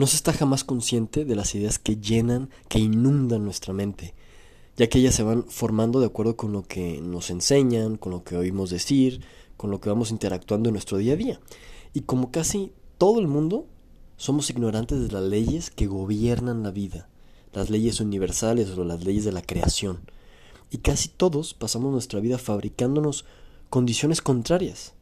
no se está jamás consciente de las ideas que llenan, que inundan nuestra mente, ya que ellas se van formando de acuerdo con lo que nos enseñan, con lo que oímos decir, con lo que vamos interactuando en nuestro día a día. Y como casi todo el mundo, somos ignorantes de las leyes que gobiernan la vida, las leyes universales o las leyes de la creación. Y casi todos pasamos nuestra vida fabricándonos condiciones contrarias,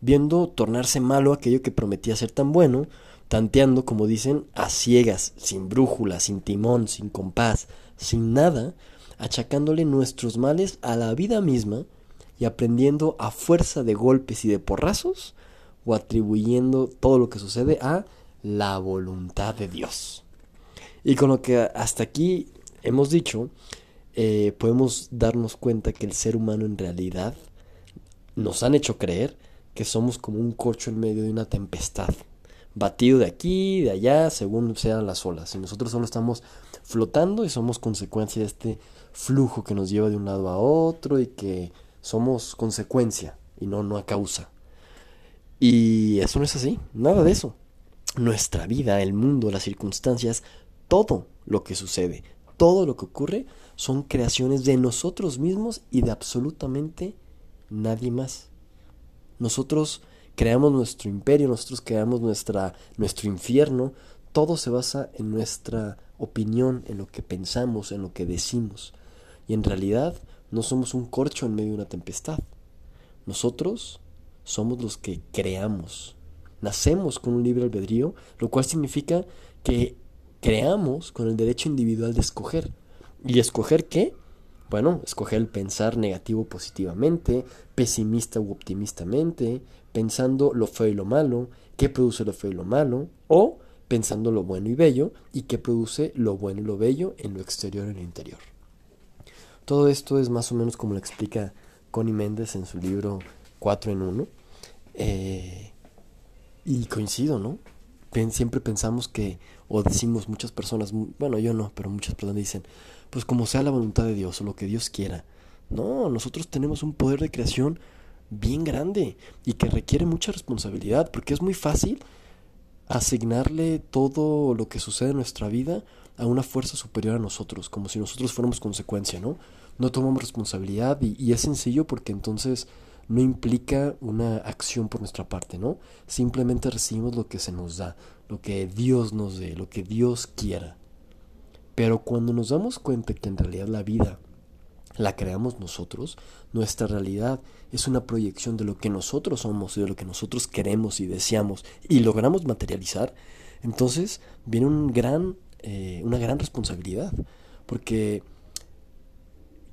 viendo tornarse malo aquello que prometía ser tan bueno, tanteando, como dicen, a ciegas, sin brújula, sin timón, sin compás, sin nada, achacándole nuestros males a la vida misma y aprendiendo a fuerza de golpes y de porrazos o atribuyendo todo lo que sucede a la voluntad de Dios. Y con lo que hasta aquí hemos dicho, eh, podemos darnos cuenta que el ser humano en realidad nos han hecho creer que somos como un corcho en medio de una tempestad, batido de aquí, de allá, según sean las olas. Y nosotros solo estamos flotando y somos consecuencia de este flujo que nos lleva de un lado a otro y que somos consecuencia y no, no a causa. Y eso no es así, nada de eso. Nuestra vida, el mundo, las circunstancias, todo lo que sucede, todo lo que ocurre, son creaciones de nosotros mismos y de absolutamente nadie más. Nosotros creamos nuestro imperio, nosotros creamos nuestra, nuestro infierno, todo se basa en nuestra opinión, en lo que pensamos, en lo que decimos. Y en realidad no somos un corcho en medio de una tempestad. Nosotros somos los que creamos. Nacemos con un libre albedrío, lo cual significa que creamos con el derecho individual de escoger. ¿Y escoger qué? Bueno, escoger el pensar negativo positivamente, pesimista u optimistamente, pensando lo feo y lo malo, qué produce lo feo y lo malo, o pensando lo bueno y bello y qué produce lo bueno y lo bello en lo exterior y en lo interior. Todo esto es más o menos como lo explica Connie Méndez en su libro 4 en 1. Eh, y coincido, ¿no? Siempre pensamos que, o decimos muchas personas, bueno, yo no, pero muchas personas dicen, pues como sea la voluntad de Dios o lo que Dios quiera. No, nosotros tenemos un poder de creación bien grande y que requiere mucha responsabilidad, porque es muy fácil asignarle todo lo que sucede en nuestra vida a una fuerza superior a nosotros, como si nosotros fuéramos consecuencia, ¿no? No tomamos responsabilidad y, y es sencillo porque entonces no implica una acción por nuestra parte, ¿no? Simplemente recibimos lo que se nos da, lo que Dios nos dé, lo que Dios quiera. Pero cuando nos damos cuenta que en realidad la vida la creamos nosotros, nuestra realidad es una proyección de lo que nosotros somos y de lo que nosotros queremos y deseamos y logramos materializar, entonces viene gran, eh, una gran responsabilidad, porque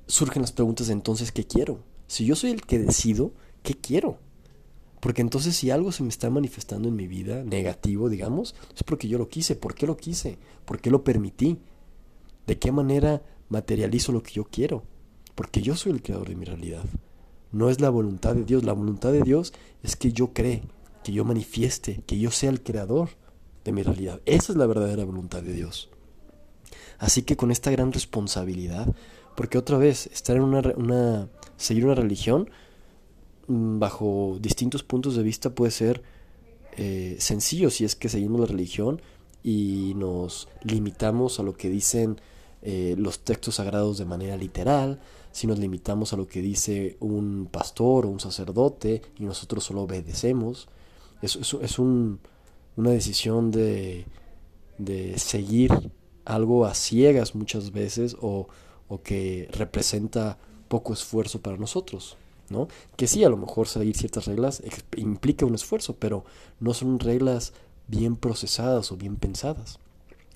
surgen las preguntas de entonces, ¿qué quiero? Si yo soy el que decido, ¿qué quiero? Porque entonces si algo se me está manifestando en mi vida negativo, digamos, es porque yo lo quise. ¿Por qué lo quise? ¿Por qué lo permití? ¿De qué manera materializo lo que yo quiero? Porque yo soy el creador de mi realidad. No es la voluntad de Dios. La voluntad de Dios es que yo cree, que yo manifieste, que yo sea el creador de mi realidad. Esa es la verdadera voluntad de Dios. Así que con esta gran responsabilidad, porque otra vez, estar en una, una seguir una religión mm, bajo distintos puntos de vista puede ser eh, sencillo si es que seguimos la religión y nos limitamos a lo que dicen eh, los textos sagrados de manera literal, si nos limitamos a lo que dice un pastor o un sacerdote y nosotros solo obedecemos. Es, es, un, una decisión de, de seguir algo a ciegas muchas veces o, o que representa poco esfuerzo para nosotros. ¿no? Que sí, a lo mejor seguir ciertas reglas implica un esfuerzo, pero no son reglas bien procesadas o bien pensadas.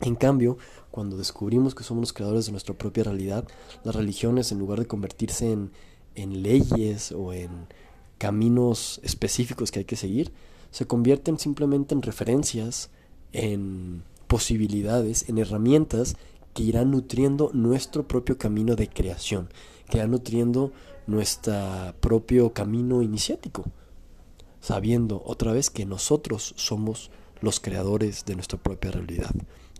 En cambio, cuando descubrimos que somos los creadores de nuestra propia realidad, las religiones, en lugar de convertirse en, en leyes o en caminos específicos que hay que seguir, se convierten simplemente en referencias, en posibilidades, en herramientas que irán nutriendo nuestro propio camino de creación, que va nutriendo nuestro propio camino iniciático, sabiendo otra vez que nosotros somos los creadores de nuestra propia realidad,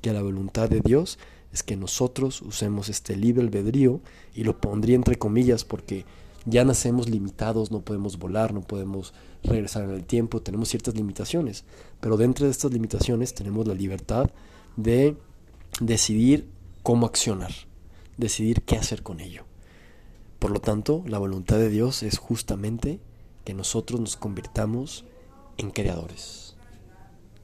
que la voluntad de Dios es que nosotros usemos este libre albedrío y lo pondría entre comillas porque ya nacemos limitados, no podemos volar, no podemos regresar en el tiempo, tenemos ciertas limitaciones, pero dentro de estas limitaciones tenemos la libertad de decidir cómo accionar, decidir qué hacer con ello. Por lo tanto, la voluntad de Dios es justamente que nosotros nos convirtamos en creadores.